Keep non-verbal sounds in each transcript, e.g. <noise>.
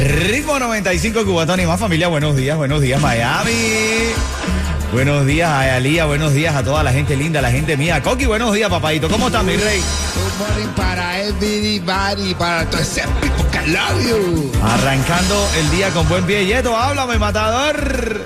Ritmo 95 Cubatón y más familia. Buenos días, buenos días Miami. Buenos días a Alía, buenos días a toda la gente linda, la gente mía. Coqui, buenos días, papadito. ¿Cómo estás, mi rey? Good morning para everybody, para todo ese people que love you. Arrancando el día con buen pie. Yeto, háblame, matador.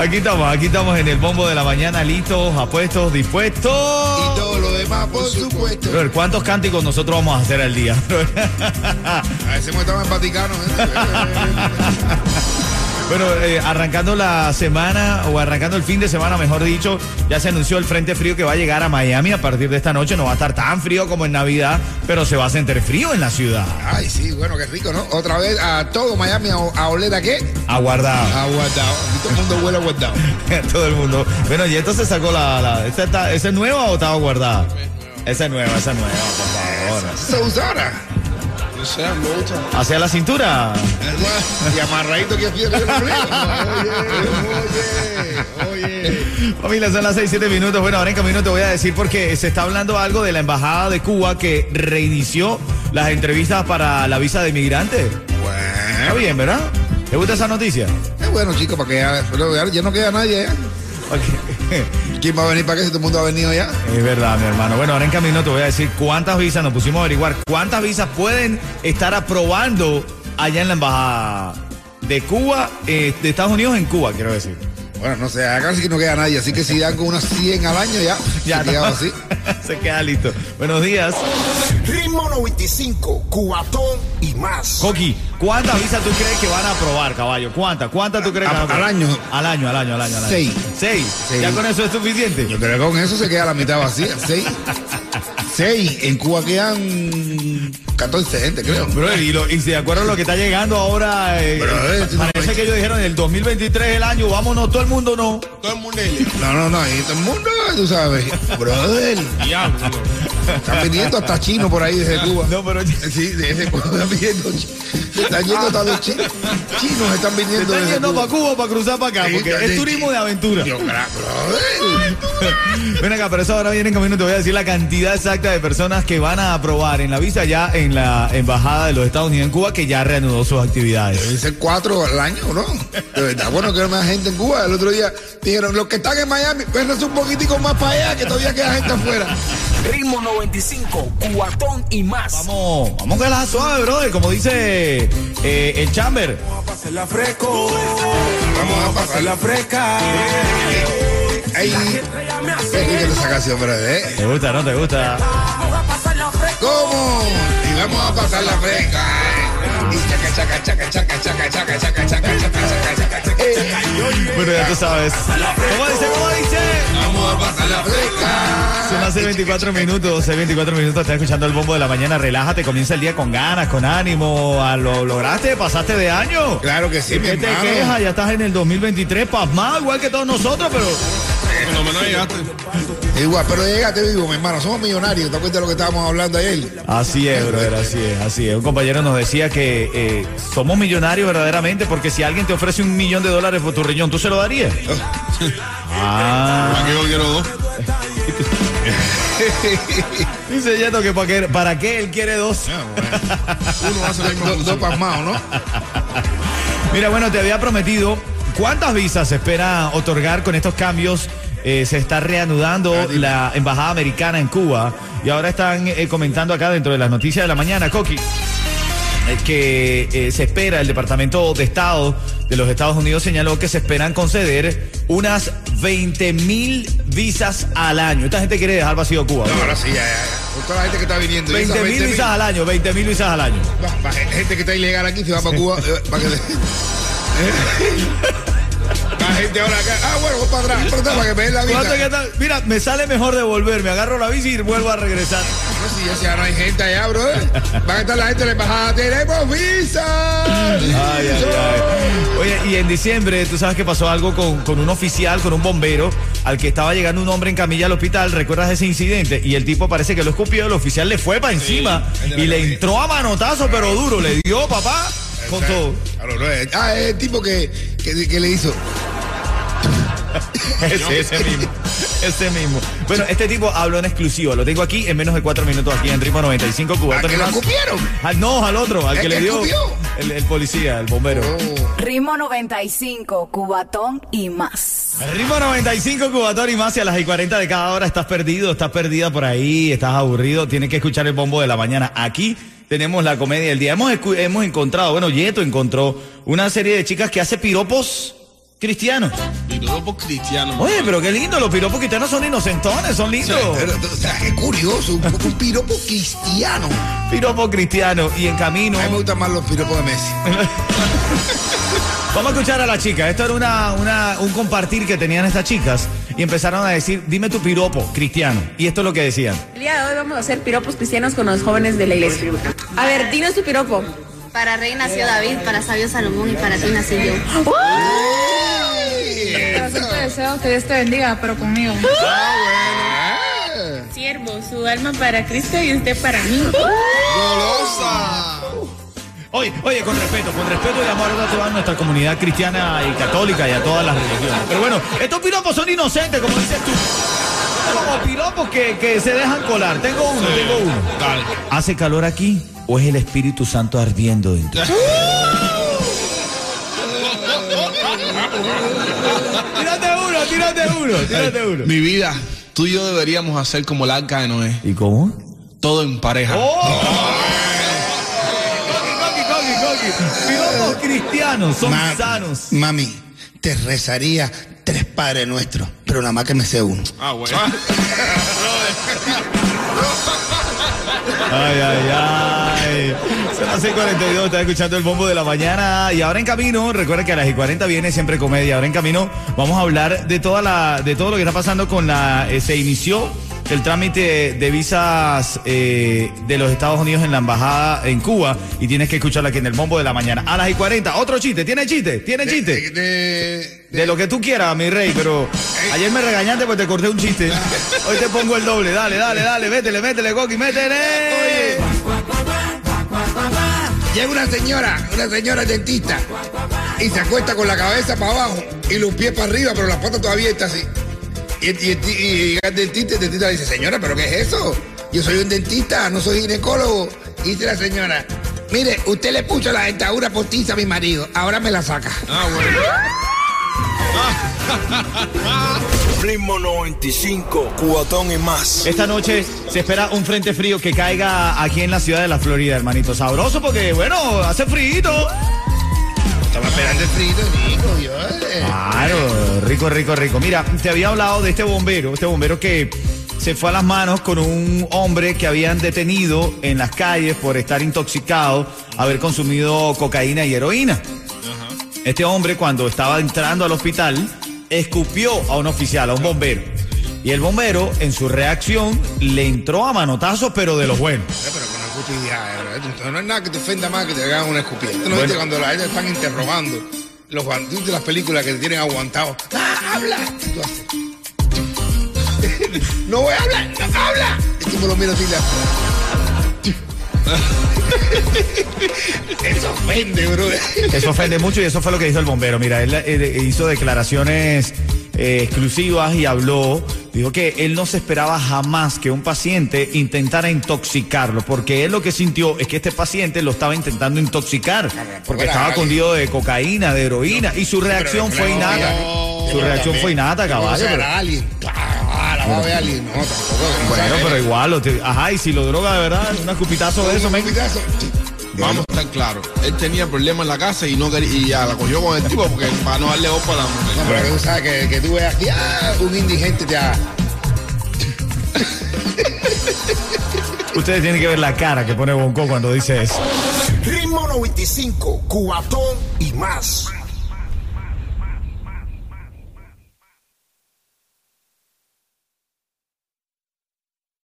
Aquí estamos, aquí estamos en el bombo de la mañana, listos, apuestos, dispuestos. Y todo lo demás, por supuesto. Brother, ¿cuántos cánticos nosotros vamos a hacer al día? <laughs> A veces estamos en Vaticano. ¿eh? <laughs> Bueno, eh, arrancando la semana o arrancando el fin de semana, mejor dicho, ya se anunció el frente frío que va a llegar a Miami a partir de esta noche. No va a estar tan frío como en Navidad, pero se va a sentir frío en la ciudad. Ay, sí, bueno, qué rico, ¿no? Otra vez a todo Miami a, a oler a qué? Aguardado. Aguardado. Todo el mundo huele aguardado. <laughs> Todo el mundo. Bueno, y esto se sacó la. la ¿esta, está- ¿Esa es nueva o estaba guardada? Esa es nueva, esa es nueva, por favor. Se usa ahora. Hacia la cintura. Y amarradito que lo frío. Oye, oye, oye. Familia, son las 6, 7 minutos. Bueno, ahora en camino te voy a decir porque se está hablando algo de la Embajada de Cuba que reinició las entrevistas para la visa de inmigrante. Está Bueno, bien, ¿verdad? ¿Te gusta esa noticia? es bueno, chicos, para que ya, ya, no queda nadie ya. <laughs> ¿Quién va a venir para qué si todo el mundo ha venido ya? Es verdad, mi hermano. Bueno, ahora en camino te voy a decir cuántas visas, nos pusimos a averiguar cuántas visas pueden estar aprobando allá en la Embajada de Cuba, eh, de Estados Unidos en Cuba, quiero decir. Bueno, no sé, acá sí que no queda nadie, así que si dan con unas 100 al año ya, <laughs> Ya se no. así. <laughs> Se queda listo. Buenos días. Ritmo 95, cuatón y más. Coqui, ¿cuántas visas tú crees que van a aprobar, caballo? ¿Cuántas? ¿Cuántas tú crees que van a aprobar? al año. Al año, al año, al año. Al año. Seis. ¿Seis? Seis. ¿Ya con eso es suficiente? Yo creo que con eso se queda la mitad vacía. Seis. Seis. En Cuba quedan 14 gente, creo. Bro, y, lo- y de acuerdo a lo que está llegando ahora, eh, no- parece que ellos dijeron en el 2023 el año, vámonos, todo el mundo no. Todo el mundo No, no, no, ahí todo el mundo, tú sabes. Brother, están viniendo hasta chinos por ahí desde Cuba. No, pero Sí, desde Cuba están viniendo. Están yendo hasta los chinos. Chinos están viniendo están yendo Cuba. para Cuba para cruzar para acá, Sí, porque es turismo de aventura. Ven acá, pero eso ahora viene en camino, te voy a decir la cantidad exacta de personas que van a aprobar en la visa ya en la Embajada de los Estados Unidos en Cuba, que ya reanudó sus actividades. Deben ser cuatro al año, ¿no? De verdad, bueno, que hay más gente en Cuba. El otro día dijeron, los que están en Miami, pues un poquitico más para allá, que todavía queda gente afuera. Ritmo 95, cuatón y más. Vamos, vamos con la suave, brother, como dice eh, el Chamber. Pasarla fresco. Vamos a pasar la fresca. Ay, qué rica esa canción, brother, ¿eh? ¿Te gusta, no te gusta? ¿Cómo? Y vamos a pasar la fresca. ¿eh? Y chaca, chaca, chaca, chaca, Bueno, ya tú sabes. ¿Cómo dice? ¿Cómo dice? Vamos a pasar la fresca. Son hace 24 minutos, hace 24 minutos estás escuchando el bombo de la mañana, relájate, comienza el día con ganas, con ánimo, Ah, lo lograste, pasaste de año. Claro que sí, ¿Y mi ¿Qué te hermano. quejas? Ya estás en el 2023, pasmado, igual que todos nosotros, pero Por lo menos llegaste. Igual, pero llegate vivo, mi hermano. Somos millonarios. ¿Te acuerdas de lo que estábamos hablando ayer? así es, brother, así es, así es. Un compañero nos decía que eh, somos millonarios verdaderamente porque si alguien te ofrece un millón de dólares por tu riñón, ¿tú se lo darías? <laughs> Ah, yo quiero dos. <laughs> dice Yeto que para qué, para qué él quiere dos. <laughs> Uno hace la misma Dos función. dos pasmados, ¿no? Mira, bueno, te había prometido cuántas visas se espera otorgar con estos cambios. Eh, se está reanudando la embajada americana en Cuba y ahora están eh, comentando acá dentro de las noticias de la mañana, Coqui, eh, que eh, se espera, el Departamento de Estado de los Estados Unidos señaló que se esperan conceder unas 20 mil visas al año. Esta gente quiere dejar vacío Cuba. No, ahora sí, ya, ya. Con toda la gente que está viniendo. 20 Esa mil visas al año, 20 mil visas al año. Gente que está ilegal aquí se va para Cuba. para que... <laughs> La gente ahora acá. Ah, bueno, voy para atrás, para que me den la. Mira, me sale mejor devolverme. Agarro la bici y vuelvo a regresar. No, si ya, si ya no hay gente allá, brother. Van a estar la gente en la embajada. ¡Tenemos visa! Ay, ay, ay. Oye, y en diciembre, tú sabes que pasó algo con, con un oficial, con un bombero, al que estaba llegando un hombre en camilla al hospital. ¿Recuerdas ese incidente? Y el tipo parece que lo escupió, el oficial le fue para encima y le entró a manotazo, pero duro. Le dio, papá, con todo. Claro, no es- Ah, es el tipo que, que, que le hizo. <laughs> Ese, ese mismo. Ese mismo. Bueno, este tipo habló en exclusivo. Lo tengo aquí en menos de cuatro minutos aquí en Ritmo 95 ¿A Cubatón que y lo más. escupieron? Al- no, al otro, al ¿El que le que dio el, el policía, el bombero. Oh. Ritmo 95, Cubatón y más. Ritmo 95 Cubatón y más y a las y 40 de cada hora estás perdido, estás perdida por ahí, estás aburrido, tienes que escuchar el bombo de la mañana. Aquí tenemos la comedia del día. Hemos, hemos encontrado, bueno, Yeto encontró una serie de chicas que hace piropos cristianos. Piropo cristiano. Oye, pero qué lindo, los piropos cristianos son inocentones, son lindos. Pero, o sea, qué curioso, un, un piropo cristiano. Piropo cristiano y en camino. A mí me gustan más los piropos de Messi. <laughs> Vamos a escuchar a la chica. Esto era una, una- un compartir que tenían estas chicas y empezaron a decir, dime tu piropo cristiano. Y esto es lo que decían. El día de hoy vamos a hacer piropos cristianos con los jóvenes de la iglesia. A ver, dinos tu piropo. Para rey nació David, para sabio Salomón y para ti nací yo. Te deseo que Dios te bendiga, pero conmigo. Siervo, su alma para Cristo y usted para mí. ¡Golosa! Oye, oye, con respeto, con respeto y amor a toda nuestra comunidad cristiana y católica y a todas las religiones. Pero bueno, estos piropos son inocentes, como dices tú. Como piropos que, que se dejan colar. Tengo uno, tengo uno. Dale. ¿Hace calor aquí o es el Espíritu Santo ardiendo dentro? <laughs> tírate uno, tírate uno, tírate uno. Mi vida, tú y yo deberíamos hacer como el arca de Noé. ¿Y cómo? Todo en pareja. ¡Oh! Coqui, coqui, Piropos cristianos son Ma- sanos. Mami, te rezaría tres padres nuestros, pero nada más que me sé uno. Ah, bueno. Ay, ay, ay. Son las 6:42, está escuchando el bombo de la mañana. Y ahora en camino, recuerda que a las y 40 viene siempre comedia. Ahora en camino vamos a hablar de toda la, de todo lo que está pasando con la. eh, se inició el trámite de visas eh, de los Estados Unidos en la embajada en Cuba. Y tienes que escucharla aquí en el bombo de la mañana. A las y 40, otro chiste. ¿Tiene chiste? ¿Tiene chiste? De, de- De lo que tú quieras, mi rey, pero ayer me regañaste porque te corté un chiste. <laughs> Hoy te pongo el doble. Dale, dale, dale, métele, métele, Coqui, métele. Llega una señora, una señora dentista, y se acuesta con la cabeza para abajo y los pies para arriba, pero las patas todavía está así. Y, el- y y llega el dentista y el dentista dice, señora, ¿pero qué es eso? Yo soy un dentista, no soy ginecólogo. Y dice la señora, mire, usted le puso la dentadura postiza a mi marido, ahora me la saca. Ah, bueno. <laughs> Ritmo 95, cuatón y más. Esta noche se espera un frente frío que caiga aquí en la ciudad de la Florida, hermanito. Sabroso porque, bueno, hace frío. Estaba esperando el frito, rico, Dios. Claro, rico, rico, rico. Mira, te había hablado de este bombero, este bombero que se fue a las manos con un hombre que habían detenido en las calles por estar intoxicado, haber consumido cocaína y heroína. Este hombre cuando estaba entrando al hospital escupió a un oficial, a un bombero. Y el bombero en su reacción le entró a manotazos, pero de los buenos. No es nada que te ofenda más que te hagan una escupida. No Bueno. viste cuando la gente están interrogando los bandidos de las películas que te tienen aguantado. ¡Ah, habla! Y tú haces. <laughs> no voy a hablar, no habla. El tipo lo mira así y le hace. Eso ofende, bro. Eso ofende mucho y eso fue lo que dijo el bombero. Mira, él eh, hizo declaraciones eh, exclusivas y habló, dijo que él no se esperaba jamás que un paciente intentara intoxicarlo, porque él lo que sintió es que este paciente lo estaba intentando intoxicar, porque estaba escondido de cocaína, de heroína, y su reacción fue no, innata. Su reacción fue innata, No, caballo. o sea, pero- era alguien. No, tampoco. no Bueno, pero igual, ajá, y si lo droga de verdad, un escupitazo de eso, Un. Vamos a estar claros. Él tenía problemas en la casa y no quería, y ya la cogió con el tipo porque para no darle ojo a la No, mujer. pero que tú sabes que, que tú veas que ah, un indigente te haga. Ustedes tienen que ver la cara que pone Bonco cuando dice eso. Ritmo 95, cuatón y más.